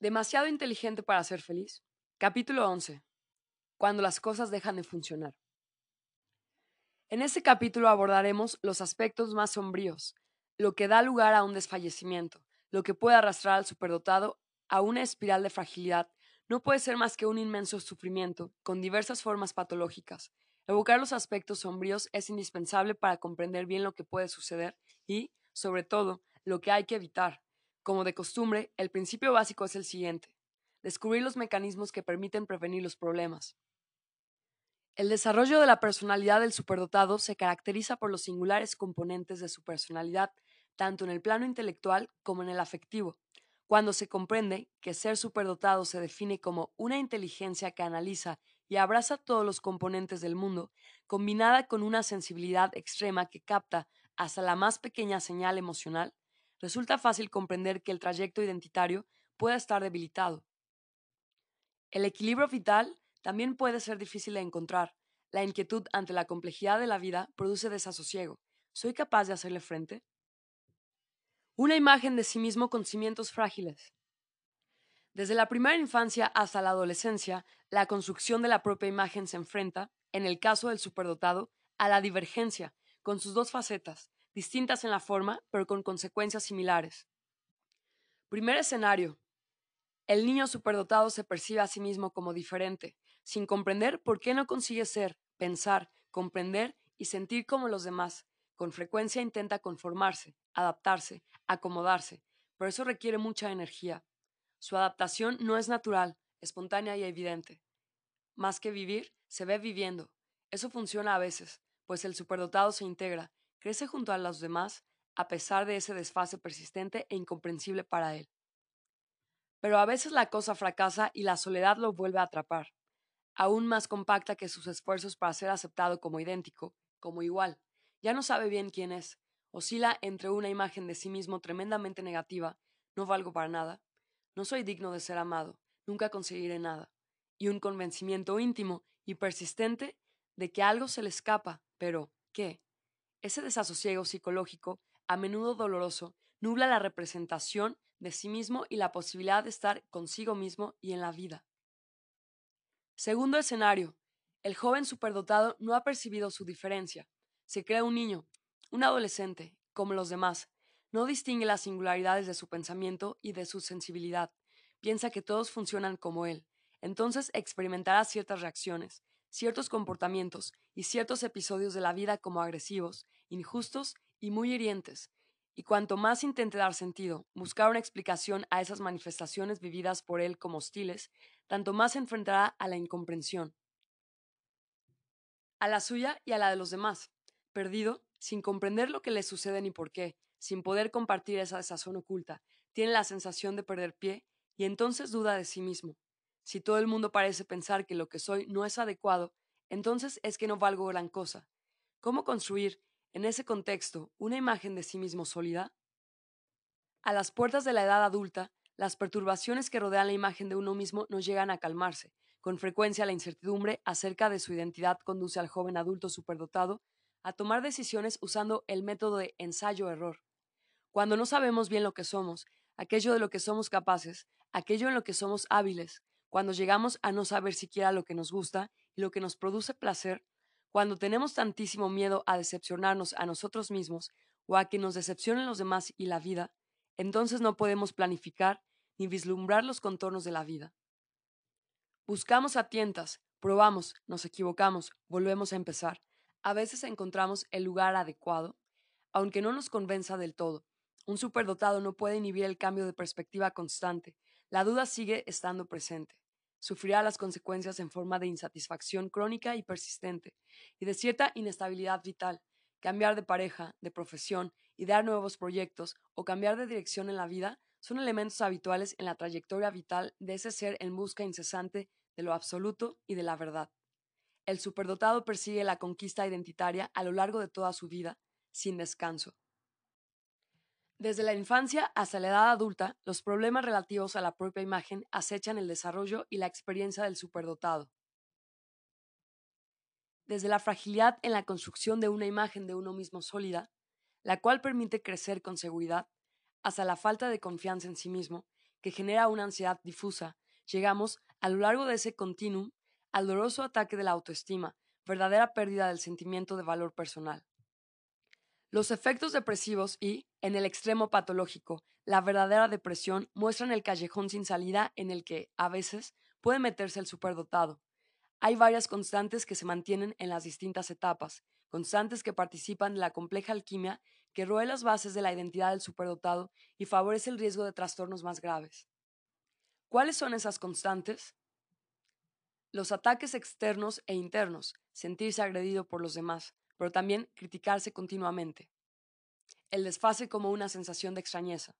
Demasiado inteligente para ser feliz. Capítulo 11. Cuando las cosas dejan de funcionar. En este capítulo abordaremos los aspectos más sombríos, lo que da lugar a un desfallecimiento, lo que puede arrastrar al superdotado a una espiral de fragilidad, no puede ser más que un inmenso sufrimiento, con diversas formas patológicas. Evocar los aspectos sombríos es indispensable para comprender bien lo que puede suceder y, sobre todo, lo que hay que evitar. Como de costumbre, el principio básico es el siguiente. Descubrir los mecanismos que permiten prevenir los problemas. El desarrollo de la personalidad del superdotado se caracteriza por los singulares componentes de su personalidad, tanto en el plano intelectual como en el afectivo. Cuando se comprende que ser superdotado se define como una inteligencia que analiza y abraza todos los componentes del mundo, combinada con una sensibilidad extrema que capta hasta la más pequeña señal emocional, resulta fácil comprender que el trayecto identitario pueda estar debilitado. El equilibrio vital también puede ser difícil de encontrar. La inquietud ante la complejidad de la vida produce desasosiego. ¿Soy capaz de hacerle frente? Una imagen de sí mismo con cimientos frágiles. Desde la primera infancia hasta la adolescencia, la construcción de la propia imagen se enfrenta, en el caso del superdotado, a la divergencia, con sus dos facetas, distintas en la forma, pero con consecuencias similares. Primer escenario. El niño superdotado se percibe a sí mismo como diferente, sin comprender por qué no consigue ser, pensar, comprender y sentir como los demás. Con frecuencia intenta conformarse, adaptarse, acomodarse, pero eso requiere mucha energía. Su adaptación no es natural, espontánea y evidente. Más que vivir, se ve viviendo. Eso funciona a veces, pues el superdotado se integra, crece junto a los demás a pesar de ese desfase persistente e incomprensible para él. Pero a veces la cosa fracasa y la soledad lo vuelve a atrapar, aún más compacta que sus esfuerzos para ser aceptado como idéntico, como igual. Ya no sabe bien quién es, oscila entre una imagen de sí mismo tremendamente negativa, no valgo para nada, no soy digno de ser amado, nunca conseguiré nada, y un convencimiento íntimo y persistente de que algo se le escapa, pero ¿qué? Ese desasosiego psicológico, a menudo doloroso, nubla la representación de sí mismo y la posibilidad de estar consigo mismo y en la vida. Segundo escenario. El joven superdotado no ha percibido su diferencia. Se cree un niño, un adolescente, como los demás. No distingue las singularidades de su pensamiento y de su sensibilidad. Piensa que todos funcionan como él. Entonces experimentará ciertas reacciones, ciertos comportamientos y ciertos episodios de la vida como agresivos, injustos y muy hirientes, y cuanto más intente dar sentido, buscar una explicación a esas manifestaciones vividas por él como hostiles, tanto más se enfrentará a la incomprensión, a la suya y a la de los demás, perdido, sin comprender lo que le sucede ni por qué, sin poder compartir esa desazón oculta, tiene la sensación de perder pie y entonces duda de sí mismo, si todo el mundo parece pensar que lo que soy no es adecuado, entonces es que no valgo gran cosa. ¿Cómo construir, en ese contexto, una imagen de sí mismo sólida? A las puertas de la edad adulta, las perturbaciones que rodean la imagen de uno mismo no llegan a calmarse. Con frecuencia la incertidumbre acerca de su identidad conduce al joven adulto superdotado a tomar decisiones usando el método de ensayo-error. Cuando no sabemos bien lo que somos, aquello de lo que somos capaces, aquello en lo que somos hábiles, cuando llegamos a no saber siquiera lo que nos gusta y lo que nos produce placer, cuando tenemos tantísimo miedo a decepcionarnos a nosotros mismos o a que nos decepcionen los demás y la vida, entonces no podemos planificar ni vislumbrar los contornos de la vida. Buscamos a tientas, probamos, nos equivocamos, volvemos a empezar. A veces encontramos el lugar adecuado, aunque no nos convenza del todo. Un superdotado no puede inhibir el cambio de perspectiva constante, la duda sigue estando presente. Sufrirá las consecuencias en forma de insatisfacción crónica y persistente, y de cierta inestabilidad vital. Cambiar de pareja, de profesión, y dar nuevos proyectos o cambiar de dirección en la vida son elementos habituales en la trayectoria vital de ese ser en busca incesante de lo absoluto y de la verdad. El superdotado persigue la conquista identitaria a lo largo de toda su vida, sin descanso. Desde la infancia hasta la edad adulta, los problemas relativos a la propia imagen acechan el desarrollo y la experiencia del superdotado. Desde la fragilidad en la construcción de una imagen de uno mismo sólida, la cual permite crecer con seguridad, hasta la falta de confianza en sí mismo, que genera una ansiedad difusa, llegamos, a lo largo de ese continuum, al doloroso ataque de la autoestima, verdadera pérdida del sentimiento de valor personal. Los efectos depresivos y, en el extremo patológico, la verdadera depresión muestran el callejón sin salida en el que, a veces, puede meterse el superdotado. Hay varias constantes que se mantienen en las distintas etapas, constantes que participan de la compleja alquimia que roe las bases de la identidad del superdotado y favorece el riesgo de trastornos más graves. ¿Cuáles son esas constantes? Los ataques externos e internos, sentirse agredido por los demás, pero también criticarse continuamente. El desfase como una sensación de extrañeza.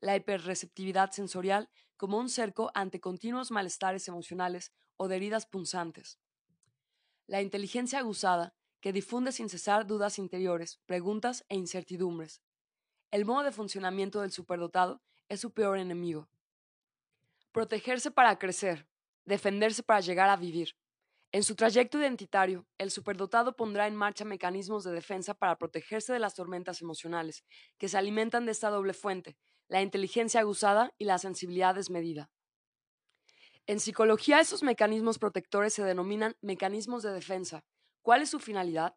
La hiperreceptividad sensorial como un cerco ante continuos malestares emocionales o de heridas punzantes. La inteligencia aguzada que difunde sin cesar dudas interiores, preguntas e incertidumbres. El modo de funcionamiento del superdotado es su peor enemigo. Protegerse para crecer, defenderse para llegar a vivir. En su trayecto identitario, el superdotado pondrá en marcha mecanismos de defensa para protegerse de las tormentas emocionales, que se alimentan de esta doble fuente, la inteligencia aguzada y la sensibilidad desmedida. En psicología, esos mecanismos protectores se denominan mecanismos de defensa. ¿Cuál es su finalidad?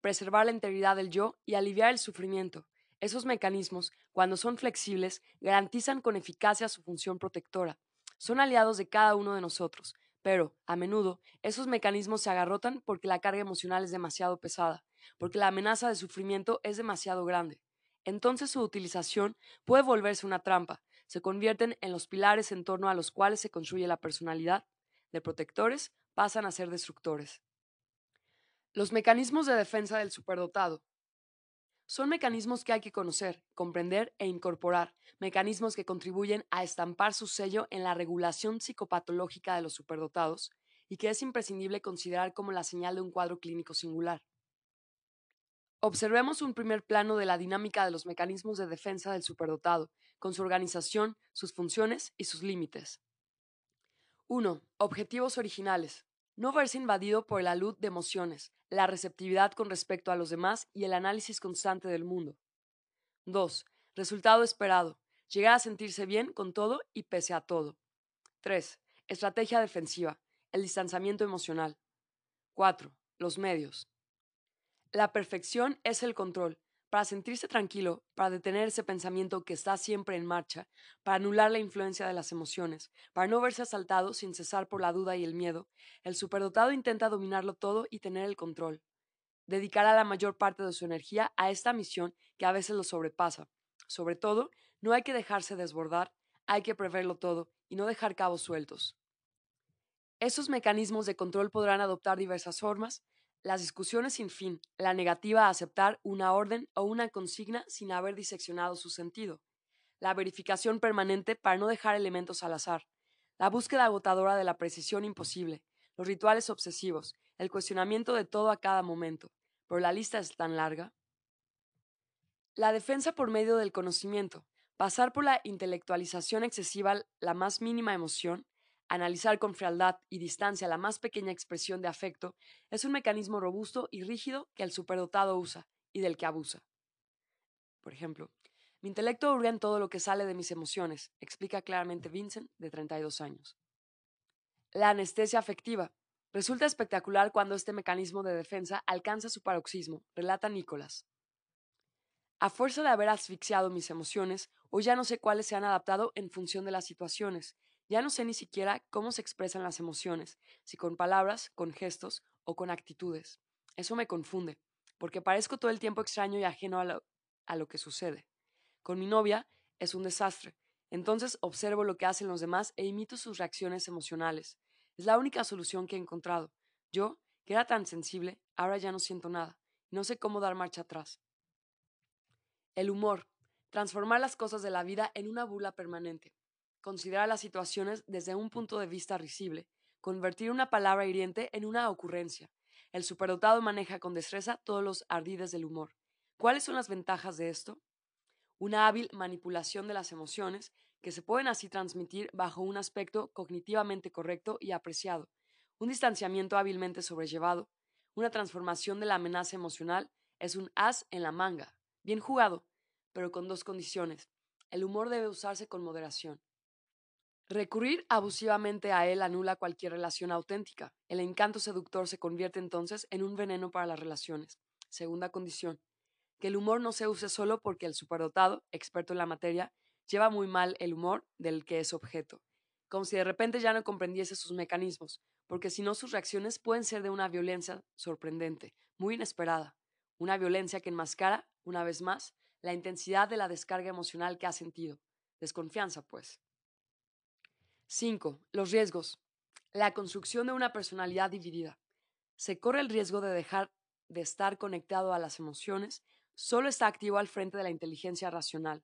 Preservar la integridad del yo y aliviar el sufrimiento. Esos mecanismos, cuando son flexibles, garantizan con eficacia su función protectora. Son aliados de cada uno de nosotros, pero, a menudo, esos mecanismos se agarrotan porque la carga emocional es demasiado pesada, porque la amenaza de sufrimiento es demasiado grande. Entonces su utilización puede volverse una trampa, se convierten en los pilares en torno a los cuales se construye la personalidad, de protectores pasan a ser destructores. Los mecanismos de defensa del superdotado. Son mecanismos que hay que conocer, comprender e incorporar, mecanismos que contribuyen a estampar su sello en la regulación psicopatológica de los superdotados y que es imprescindible considerar como la señal de un cuadro clínico singular. Observemos un primer plano de la dinámica de los mecanismos de defensa del superdotado, con su organización, sus funciones y sus límites. 1. Objetivos originales. No verse invadido por la luz de emociones, la receptividad con respecto a los demás y el análisis constante del mundo. 2. Resultado esperado. Llegar a sentirse bien con todo y pese a todo. 3. Estrategia defensiva. El distanciamiento emocional. 4. Los medios. La perfección es el control. Para sentirse tranquilo, para detener ese pensamiento que está siempre en marcha, para anular la influencia de las emociones, para no verse asaltado sin cesar por la duda y el miedo, el superdotado intenta dominarlo todo y tener el control. Dedicará la mayor parte de su energía a esta misión que a veces lo sobrepasa. Sobre todo, no hay que dejarse desbordar, hay que preverlo todo y no dejar cabos sueltos. Esos mecanismos de control podrán adoptar diversas formas, las discusiones sin fin, la negativa a aceptar una orden o una consigna sin haber diseccionado su sentido, la verificación permanente para no dejar elementos al azar, la búsqueda agotadora de la precisión imposible, los rituales obsesivos, el cuestionamiento de todo a cada momento, pero la lista es tan larga. La defensa por medio del conocimiento, pasar por la intelectualización excesiva la más mínima emoción, Analizar con frialdad y distancia la más pequeña expresión de afecto es un mecanismo robusto y rígido que el superdotado usa y del que abusa. Por ejemplo, mi intelecto hurga en todo lo que sale de mis emociones, explica claramente Vincent, de 32 años. La anestesia afectiva. Resulta espectacular cuando este mecanismo de defensa alcanza su paroxismo, relata Nicolás. A fuerza de haber asfixiado mis emociones, hoy ya no sé cuáles se han adaptado en función de las situaciones, ya no sé ni siquiera cómo se expresan las emociones, si con palabras, con gestos o con actitudes. Eso me confunde, porque parezco todo el tiempo extraño y ajeno a lo, a lo que sucede. Con mi novia es un desastre. Entonces observo lo que hacen los demás e imito sus reacciones emocionales. Es la única solución que he encontrado. Yo, que era tan sensible, ahora ya no siento nada. No sé cómo dar marcha atrás. El humor. Transformar las cosas de la vida en una bula permanente considerar las situaciones desde un punto de vista risible, convertir una palabra hiriente en una ocurrencia. El superdotado maneja con destreza todos los ardides del humor. ¿Cuáles son las ventajas de esto? Una hábil manipulación de las emociones que se pueden así transmitir bajo un aspecto cognitivamente correcto y apreciado, un distanciamiento hábilmente sobrellevado, una transformación de la amenaza emocional es un as en la manga, bien jugado, pero con dos condiciones el humor debe usarse con moderación. Recurrir abusivamente a él anula cualquier relación auténtica. El encanto seductor se convierte entonces en un veneno para las relaciones. Segunda condición, que el humor no se use solo porque el superdotado, experto en la materia, lleva muy mal el humor del que es objeto, como si de repente ya no comprendiese sus mecanismos, porque si no sus reacciones pueden ser de una violencia sorprendente, muy inesperada, una violencia que enmascara, una vez más, la intensidad de la descarga emocional que ha sentido. Desconfianza, pues. 5. Los riesgos. La construcción de una personalidad dividida. Se corre el riesgo de dejar de estar conectado a las emociones, solo está activo al frente de la inteligencia racional.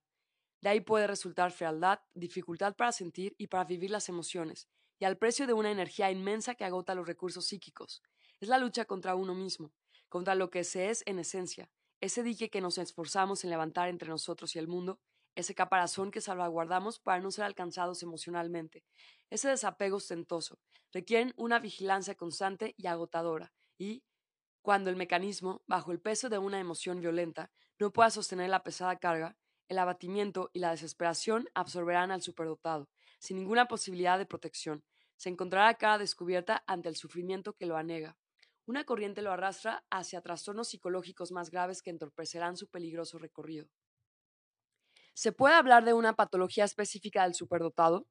De ahí puede resultar fealdad, dificultad para sentir y para vivir las emociones, y al precio de una energía inmensa que agota los recursos psíquicos. Es la lucha contra uno mismo, contra lo que se es en esencia, ese dique que nos esforzamos en levantar entre nosotros y el mundo, ese caparazón que salvaguardamos para no ser alcanzados emocionalmente, ese desapego ostentoso, requieren una vigilancia constante y agotadora, y, cuando el mecanismo, bajo el peso de una emoción violenta, no pueda sostener la pesada carga, el abatimiento y la desesperación absorberán al superdotado, sin ninguna posibilidad de protección. Se encontrará cara descubierta ante el sufrimiento que lo anega. Una corriente lo arrastra hacia trastornos psicológicos más graves que entorpecerán su peligroso recorrido. ¿Se puede hablar de una patología específica del superdotado?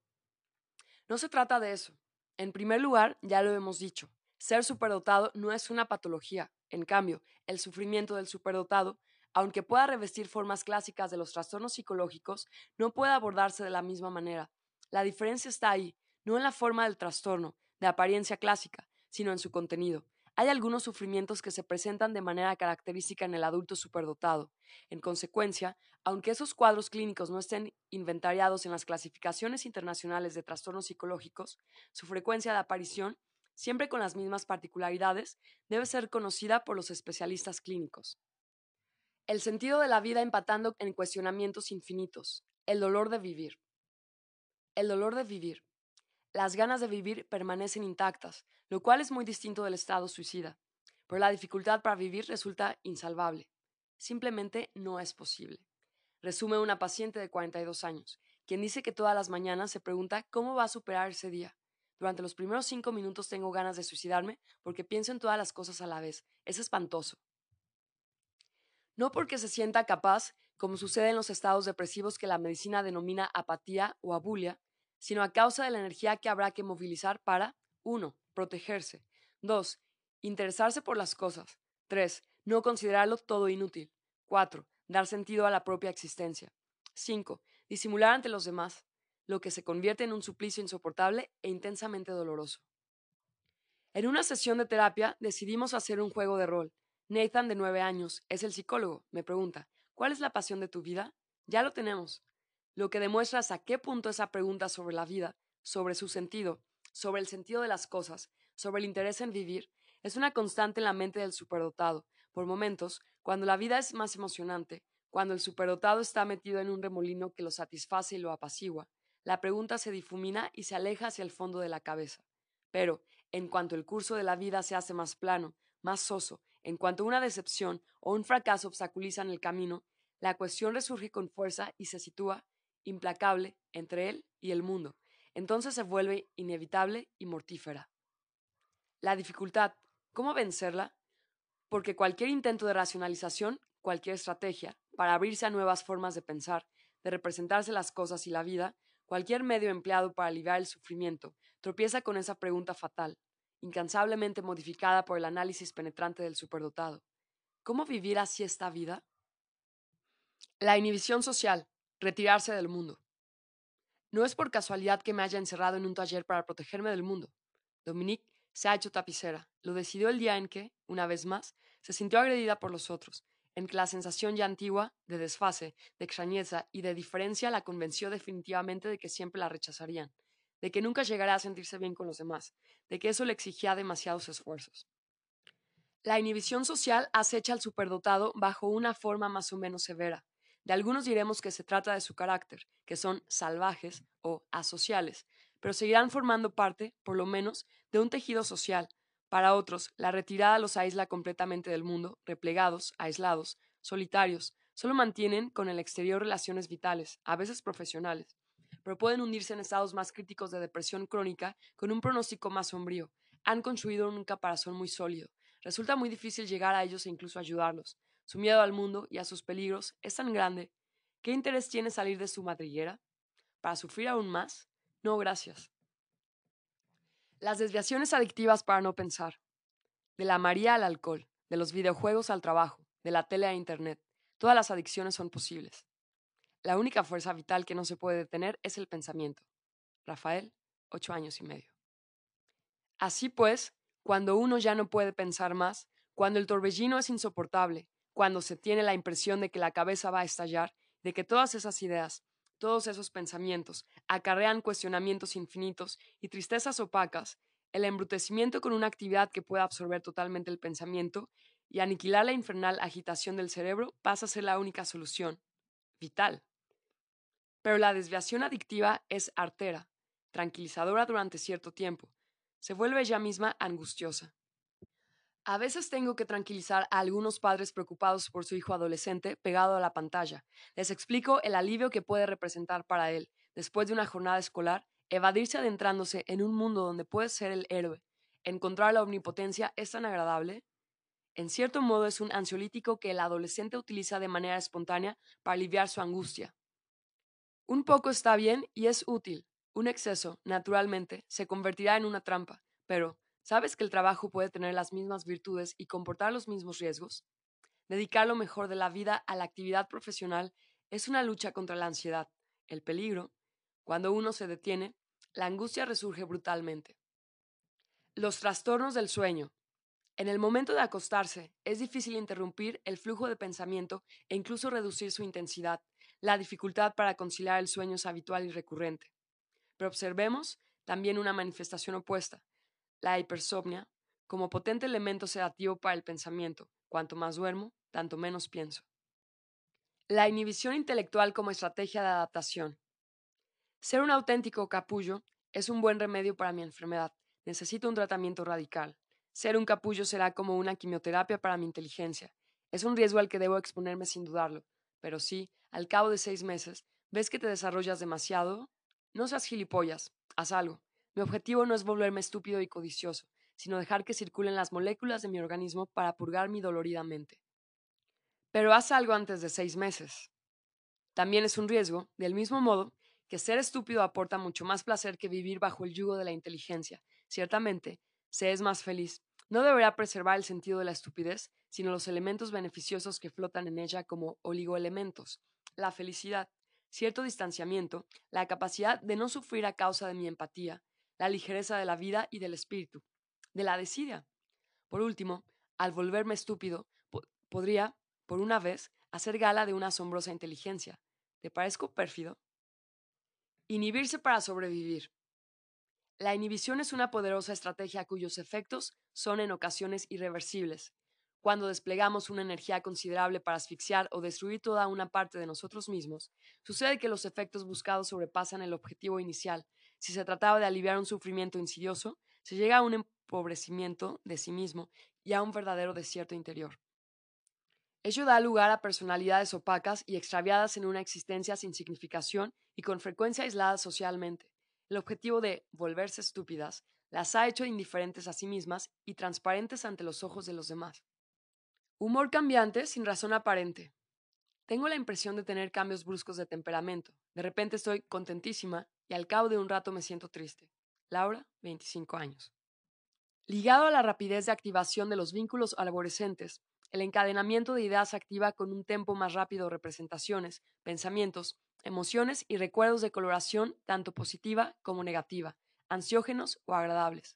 No se trata de eso. En primer lugar, ya lo hemos dicho, ser superdotado no es una patología. En cambio, el sufrimiento del superdotado, aunque pueda revestir formas clásicas de los trastornos psicológicos, no puede abordarse de la misma manera. La diferencia está ahí, no en la forma del trastorno, de apariencia clásica, sino en su contenido. Hay algunos sufrimientos que se presentan de manera característica en el adulto superdotado. En consecuencia, aunque esos cuadros clínicos no estén inventariados en las clasificaciones internacionales de trastornos psicológicos, su frecuencia de aparición, siempre con las mismas particularidades, debe ser conocida por los especialistas clínicos. El sentido de la vida empatando en cuestionamientos infinitos. El dolor de vivir. El dolor de vivir. Las ganas de vivir permanecen intactas, lo cual es muy distinto del estado suicida, pero la dificultad para vivir resulta insalvable. Simplemente no es posible. Resume una paciente de 42 años, quien dice que todas las mañanas se pregunta cómo va a superar ese día. Durante los primeros cinco minutos tengo ganas de suicidarme porque pienso en todas las cosas a la vez. Es espantoso. No porque se sienta capaz, como sucede en los estados depresivos que la medicina denomina apatía o abulia, sino a causa de la energía que habrá que movilizar para 1. Protegerse. 2. Interesarse por las cosas. 3. No considerarlo todo inútil. 4. Dar sentido a la propia existencia. 5. Disimular ante los demás, lo que se convierte en un suplicio insoportable e intensamente doloroso. En una sesión de terapia decidimos hacer un juego de rol. Nathan, de nueve años, es el psicólogo. Me pregunta, ¿cuál es la pasión de tu vida? Ya lo tenemos lo que demuestra hasta qué punto esa pregunta sobre la vida, sobre su sentido, sobre el sentido de las cosas, sobre el interés en vivir, es una constante en la mente del superdotado. Por momentos, cuando la vida es más emocionante, cuando el superdotado está metido en un remolino que lo satisface y lo apacigua, la pregunta se difumina y se aleja hacia el fondo de la cabeza. Pero, en cuanto el curso de la vida se hace más plano, más soso, en cuanto una decepción o un fracaso obstaculizan el camino, la cuestión resurge con fuerza y se sitúa implacable entre él y el mundo. Entonces se vuelve inevitable y mortífera. La dificultad, ¿cómo vencerla? Porque cualquier intento de racionalización, cualquier estrategia para abrirse a nuevas formas de pensar, de representarse las cosas y la vida, cualquier medio empleado para aliviar el sufrimiento, tropieza con esa pregunta fatal, incansablemente modificada por el análisis penetrante del superdotado. ¿Cómo vivir así esta vida? La inhibición social, retirarse del mundo. No es por casualidad que me haya encerrado en un taller para protegerme del mundo. Dominique se ha hecho tapicera. Lo decidió el día en que, una vez más, se sintió agredida por los otros, en que la sensación ya antigua, de desfase, de extrañeza y de diferencia la convenció definitivamente de que siempre la rechazarían, de que nunca llegaría a sentirse bien con los demás, de que eso le exigía demasiados esfuerzos. La inhibición social acecha al superdotado bajo una forma más o menos severa, de algunos diremos que se trata de su carácter, que son salvajes o asociales, pero seguirán formando parte, por lo menos, de un tejido social. Para otros, la retirada los aísla completamente del mundo, replegados, aislados, solitarios, solo mantienen con el exterior relaciones vitales, a veces profesionales, pero pueden hundirse en estados más críticos de depresión crónica con un pronóstico más sombrío. Han construido un caparazón muy sólido. Resulta muy difícil llegar a ellos e incluso ayudarlos. Su miedo al mundo y a sus peligros es tan grande. ¿Qué interés tiene salir de su madriguera? ¿Para sufrir aún más? No, gracias. Las desviaciones adictivas para no pensar. De la María al alcohol, de los videojuegos al trabajo, de la tele a Internet. Todas las adicciones son posibles. La única fuerza vital que no se puede detener es el pensamiento. Rafael, ocho años y medio. Así pues, cuando uno ya no puede pensar más, cuando el torbellino es insoportable, cuando se tiene la impresión de que la cabeza va a estallar, de que todas esas ideas, todos esos pensamientos acarrean cuestionamientos infinitos y tristezas opacas, el embrutecimiento con una actividad que pueda absorber totalmente el pensamiento y aniquilar la infernal agitación del cerebro pasa a ser la única solución, vital. Pero la desviación adictiva es artera, tranquilizadora durante cierto tiempo, se vuelve ella misma angustiosa. A veces tengo que tranquilizar a algunos padres preocupados por su hijo adolescente pegado a la pantalla. Les explico el alivio que puede representar para él, después de una jornada escolar, evadirse adentrándose en un mundo donde puede ser el héroe. Encontrar la omnipotencia es tan agradable. En cierto modo es un ansiolítico que el adolescente utiliza de manera espontánea para aliviar su angustia. Un poco está bien y es útil. Un exceso, naturalmente, se convertirá en una trampa, pero ¿sabes que el trabajo puede tener las mismas virtudes y comportar los mismos riesgos? Dedicar lo mejor de la vida a la actividad profesional es una lucha contra la ansiedad, el peligro. Cuando uno se detiene, la angustia resurge brutalmente. Los trastornos del sueño. En el momento de acostarse, es difícil interrumpir el flujo de pensamiento e incluso reducir su intensidad. La dificultad para conciliar el sueño es habitual y recurrente. Pero observemos también una manifestación opuesta, la hipersomnia, como potente elemento sedativo para el pensamiento. Cuanto más duermo, tanto menos pienso. La inhibición intelectual como estrategia de adaptación. Ser un auténtico capullo es un buen remedio para mi enfermedad. Necesito un tratamiento radical. Ser un capullo será como una quimioterapia para mi inteligencia. Es un riesgo al que debo exponerme sin dudarlo. Pero si, al cabo de seis meses, ves que te desarrollas demasiado, no seas gilipollas, haz algo. Mi objetivo no es volverme estúpido y codicioso, sino dejar que circulen las moléculas de mi organismo para purgar mi dolorida mente. Pero haz algo antes de seis meses. También es un riesgo, del mismo modo que ser estúpido aporta mucho más placer que vivir bajo el yugo de la inteligencia. Ciertamente, se es más feliz. No deberá preservar el sentido de la estupidez, sino los elementos beneficiosos que flotan en ella como oligoelementos. La felicidad, cierto distanciamiento, la capacidad de no sufrir a causa de mi empatía, la ligereza de la vida y del espíritu, de la desidia. Por último, al volverme estúpido, podría, por una vez, hacer gala de una asombrosa inteligencia. ¿Te parezco pérfido? Inhibirse para sobrevivir. La inhibición es una poderosa estrategia cuyos efectos son en ocasiones irreversibles. Cuando desplegamos una energía considerable para asfixiar o destruir toda una parte de nosotros mismos, sucede que los efectos buscados sobrepasan el objetivo inicial. Si se trataba de aliviar un sufrimiento insidioso, se llega a un empobrecimiento de sí mismo y a un verdadero desierto interior. Ello da lugar a personalidades opacas y extraviadas en una existencia sin significación y con frecuencia aisladas socialmente. El objetivo de volverse estúpidas las ha hecho indiferentes a sí mismas y transparentes ante los ojos de los demás. Humor cambiante sin razón aparente. Tengo la impresión de tener cambios bruscos de temperamento. De repente estoy contentísima y al cabo de un rato me siento triste. Laura, 25 años. Ligado a la rapidez de activación de los vínculos arborescentes, el encadenamiento de ideas activa con un tempo más rápido representaciones, pensamientos, emociones y recuerdos de coloración tanto positiva como negativa, ansiógenos o agradables.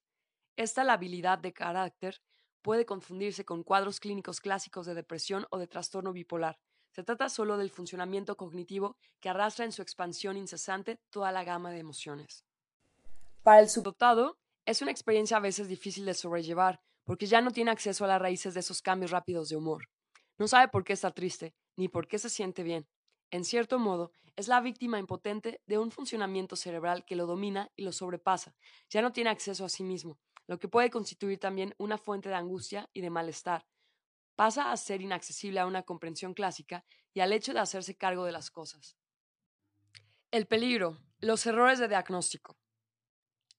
Esta labilidad de carácter puede confundirse con cuadros clínicos clásicos de depresión o de trastorno bipolar. Se trata solo del funcionamiento cognitivo que arrastra en su expansión incesante toda la gama de emociones. Para el subdotado, es una experiencia a veces difícil de sobrellevar, porque ya no tiene acceso a las raíces de esos cambios rápidos de humor. No sabe por qué está triste, ni por qué se siente bien. En cierto modo, es la víctima impotente de un funcionamiento cerebral que lo domina y lo sobrepasa. Ya no tiene acceso a sí mismo, lo que puede constituir también una fuente de angustia y de malestar. Pasa a ser inaccesible a una comprensión clásica y al hecho de hacerse cargo de las cosas. El peligro, los errores de diagnóstico.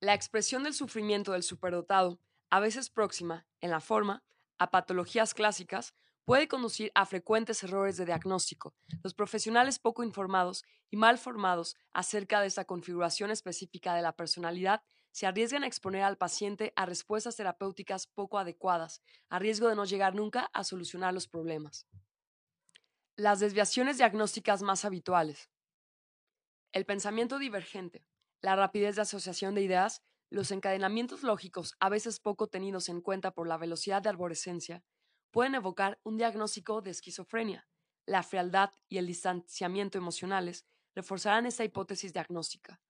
La expresión del sufrimiento del superdotado, a veces próxima, en la forma, a patologías clásicas, puede conducir a frecuentes errores de diagnóstico. Los profesionales poco informados y mal formados acerca de esta configuración específica de la personalidad se arriesgan a exponer al paciente a respuestas terapéuticas poco adecuadas, a riesgo de no llegar nunca a solucionar los problemas. Las desviaciones diagnósticas más habituales. El pensamiento divergente, la rapidez de asociación de ideas, los encadenamientos lógicos, a veces poco tenidos en cuenta por la velocidad de arborescencia, pueden evocar un diagnóstico de esquizofrenia. La frialdad y el distanciamiento emocionales reforzarán esta hipótesis diagnóstica.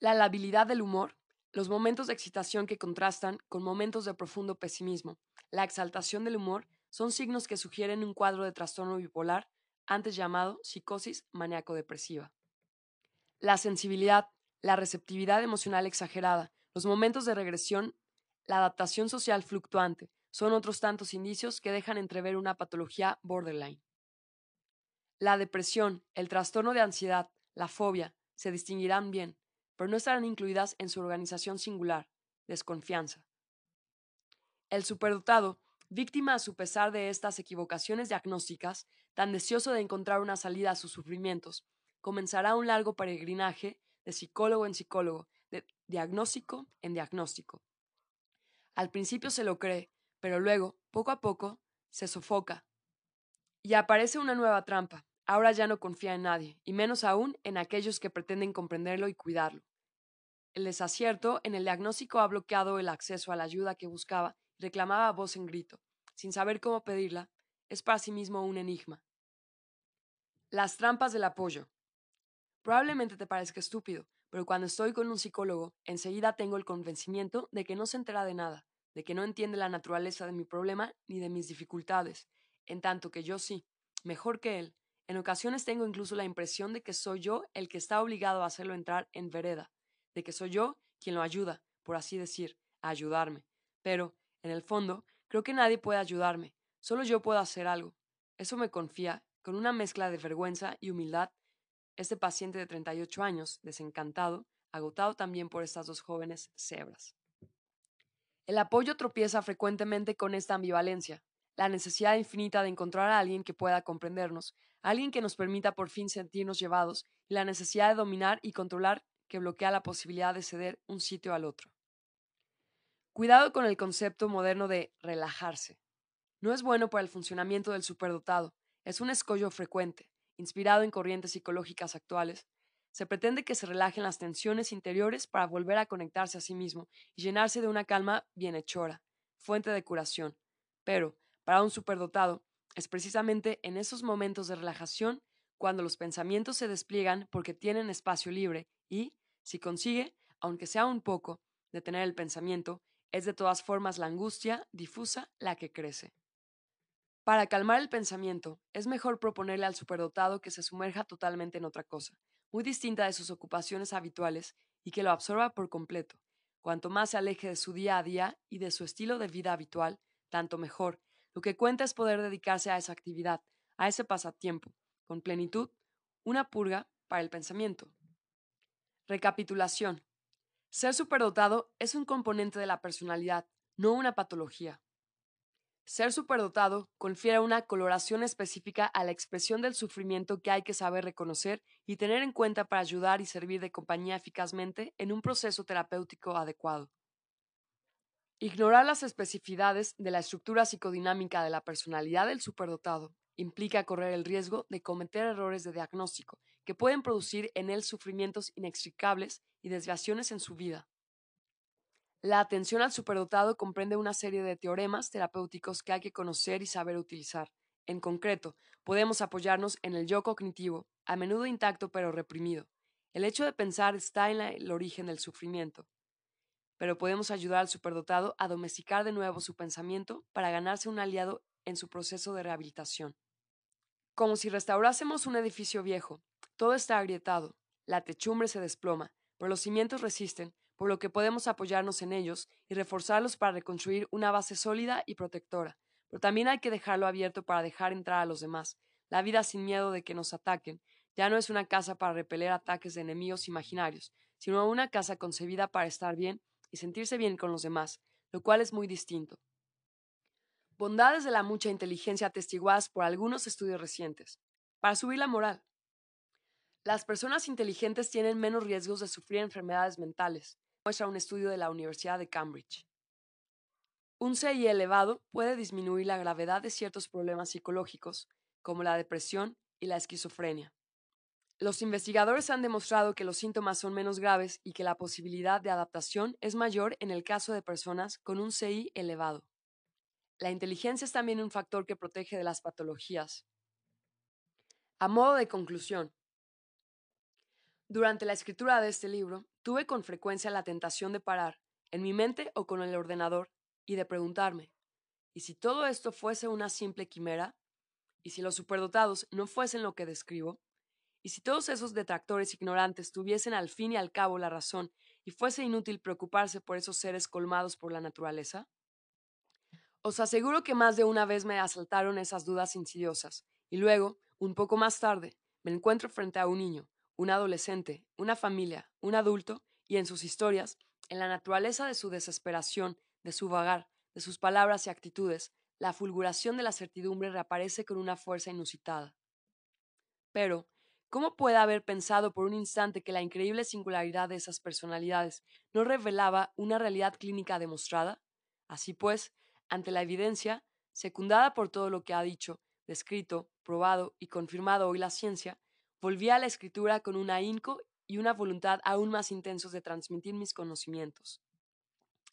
La labilidad del humor, los momentos de excitación que contrastan con momentos de profundo pesimismo, la exaltación del humor, son signos que sugieren un cuadro de trastorno bipolar, antes llamado psicosis maníaco-depresiva. La sensibilidad, la receptividad emocional exagerada, los momentos de regresión, la adaptación social fluctuante, son otros tantos indicios que dejan entrever una patología borderline. La depresión, el trastorno de ansiedad, la fobia, se distinguirán bien, pero no estarán incluidas en su organización singular, desconfianza. El superdotado, víctima a su pesar de estas equivocaciones diagnósticas, tan deseoso de encontrar una salida a sus sufrimientos, comenzará un largo peregrinaje de psicólogo en psicólogo, de diagnóstico en diagnóstico. Al principio se lo cree, pero luego, poco a poco, se sofoca. Y aparece una nueva trampa. Ahora ya no confía en nadie, y menos aún en aquellos que pretenden comprenderlo y cuidarlo. El desacierto en el diagnóstico ha bloqueado el acceso a la ayuda que buscaba y reclamaba a voz en grito, sin saber cómo pedirla, es para sí mismo un enigma. Las trampas del apoyo. Probablemente te parezca estúpido, pero cuando estoy con un psicólogo, enseguida tengo el convencimiento de que no se entera de nada, de que no entiende la naturaleza de mi problema ni de mis dificultades, en tanto que yo sí, mejor que él. En ocasiones tengo incluso la impresión de que soy yo el que está obligado a hacerlo entrar en vereda, de que soy yo quien lo ayuda, por así decir, a ayudarme. Pero, en el fondo, creo que nadie puede ayudarme, solo yo puedo hacer algo. Eso me confía, con una mezcla de vergüenza y humildad, este paciente de 38 años, desencantado, agotado también por estas dos jóvenes cebras. El apoyo tropieza frecuentemente con esta ambivalencia, la necesidad infinita de encontrar a alguien que pueda comprendernos, alguien que nos permita por fin sentirnos llevados, y la necesidad de dominar y controlar que bloquea la posibilidad de ceder un sitio al otro. Cuidado con el concepto moderno de relajarse. No es bueno para el funcionamiento del superdotado, es un escollo frecuente, inspirado en corrientes psicológicas actuales. Se pretende que se relajen las tensiones interiores para volver a conectarse a sí mismo y llenarse de una calma bienhechora, fuente de curación. Pero, para un superdotado, es precisamente en esos momentos de relajación cuando los pensamientos se despliegan porque tienen espacio libre y, si consigue, aunque sea un poco, detener el pensamiento, es de todas formas la angustia difusa la que crece. Para calmar el pensamiento, es mejor proponerle al superdotado que se sumerja totalmente en otra cosa, muy distinta de sus ocupaciones habituales, y que lo absorba por completo. Cuanto más se aleje de su día a día y de su estilo de vida habitual, tanto mejor. Lo que cuenta es poder dedicarse a esa actividad, a ese pasatiempo, con plenitud, una purga para el pensamiento. Recapitulación. Ser superdotado es un componente de la personalidad, no una patología. Ser superdotado confiere una coloración específica a la expresión del sufrimiento que hay que saber reconocer y tener en cuenta para ayudar y servir de compañía eficazmente en un proceso terapéutico adecuado. Ignorar las especificidades de la estructura psicodinámica de la personalidad del superdotado implica correr el riesgo de cometer errores de diagnóstico que pueden producir en él sufrimientos inextricables y desviaciones en su vida. La atención al superdotado comprende una serie de teoremas terapéuticos que hay que conocer y saber utilizar. En concreto, podemos apoyarnos en el yo cognitivo, a menudo intacto pero reprimido. El hecho de pensar está en el origen del sufrimiento. Pero podemos ayudar al superdotado a domesticar de nuevo su pensamiento para ganarse un aliado en su proceso de rehabilitación. Como si restaurásemos un edificio viejo, todo está agrietado, la techumbre se desploma, pero los cimientos resisten, por lo que podemos apoyarnos en ellos y reforzarlos para reconstruir una base sólida y protectora. Pero también hay que dejarlo abierto para dejar entrar a los demás. la vida sin miedo de que nos ataquen, ya no es una casa para repeler ataques de enemigos imaginarios, sino una casa concebida para estar bien y sentirse bien con los demás, lo cual es muy distinto. Bondades de la mucha inteligencia atestiguadas por algunos estudios recientes. Para subir la moral. Las personas inteligentes tienen menos riesgos de sufrir enfermedades mentales, muestra un estudio de la Universidad de Cambridge. Un CI elevado puede disminuir la gravedad de ciertos problemas psicológicos, como la depresión y la esquizofrenia. Los investigadores han demostrado que los síntomas son menos graves y que la posibilidad de adaptación es mayor en el caso de personas con un CI elevado. La inteligencia es también un factor que protege de las patologías. A modo de conclusión, durante la escritura de este libro, tuve con frecuencia la tentación de parar, en mi mente o con el ordenador, y de preguntarme, ¿y si todo esto fuese una simple quimera? ¿Y si los superdotados no fuesen lo que describo? ¿Y si todos esos detractores ignorantes tuviesen al fin y al cabo la razón y fuese inútil preocuparse por esos seres colmados por la naturaleza? Os aseguro que más de una vez me asaltaron esas dudas insidiosas, y luego, un poco más tarde, me encuentro frente a un niño, un adolescente, una familia, un adulto, y en sus historias, en la naturaleza de su desesperación, de su vagar, de sus palabras y actitudes, la fulguración de la certidumbre reaparece con una fuerza inusitada. Pero, ¿Cómo puede haber pensado por un instante que la increíble singularidad de esas personalidades no revelaba una realidad clínica demostrada? Así pues, ante la evidencia, secundada por todo lo que ha dicho, descrito, probado y confirmado hoy la ciencia, volví a la escritura con un ahínco y una voluntad aún más intensos de transmitir mis conocimientos.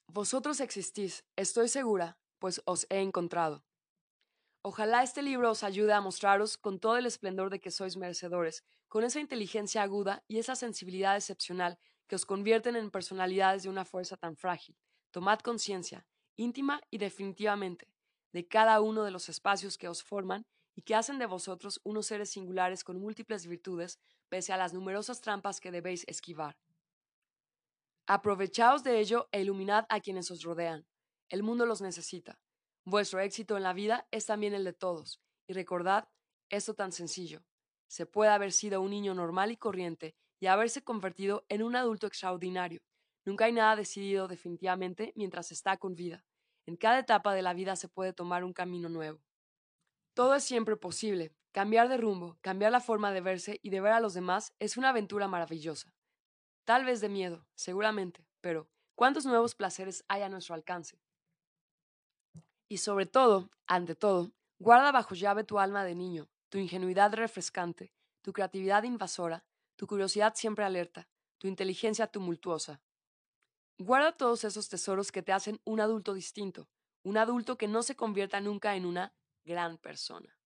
Vosotros existís, estoy segura, pues os he encontrado. Ojalá este libro os ayude a mostraros con todo el esplendor de que sois merecedores, con esa inteligencia aguda y esa sensibilidad excepcional que os convierten en personalidades de una fuerza tan frágil. Tomad conciencia, íntima y definitivamente, de cada uno de los espacios que os forman y que hacen de vosotros unos seres singulares con múltiples virtudes, pese a las numerosas trampas que debéis esquivar. Aprovechaos de ello e iluminad a quienes os rodean. El mundo los necesita. Vuestro éxito en la vida es también el de todos, y recordad esto tan sencillo. Se puede haber sido un niño normal y corriente y haberse convertido en un adulto extraordinario. Nunca hay nada decidido definitivamente mientras está con vida. En cada etapa de la vida se puede tomar un camino nuevo. Todo es siempre posible. Cambiar de rumbo, cambiar la forma de verse y de ver a los demás es una aventura maravillosa. Tal vez de miedo, seguramente, pero ¿cuántos nuevos placeres hay a nuestro alcance? Y sobre todo, ante todo, guarda bajo llave tu alma de niño, tu ingenuidad refrescante, tu creatividad invasora, tu curiosidad siempre alerta, tu inteligencia tumultuosa. Guarda todos esos tesoros que te hacen un adulto distinto, un adulto que no se convierta nunca en una gran persona.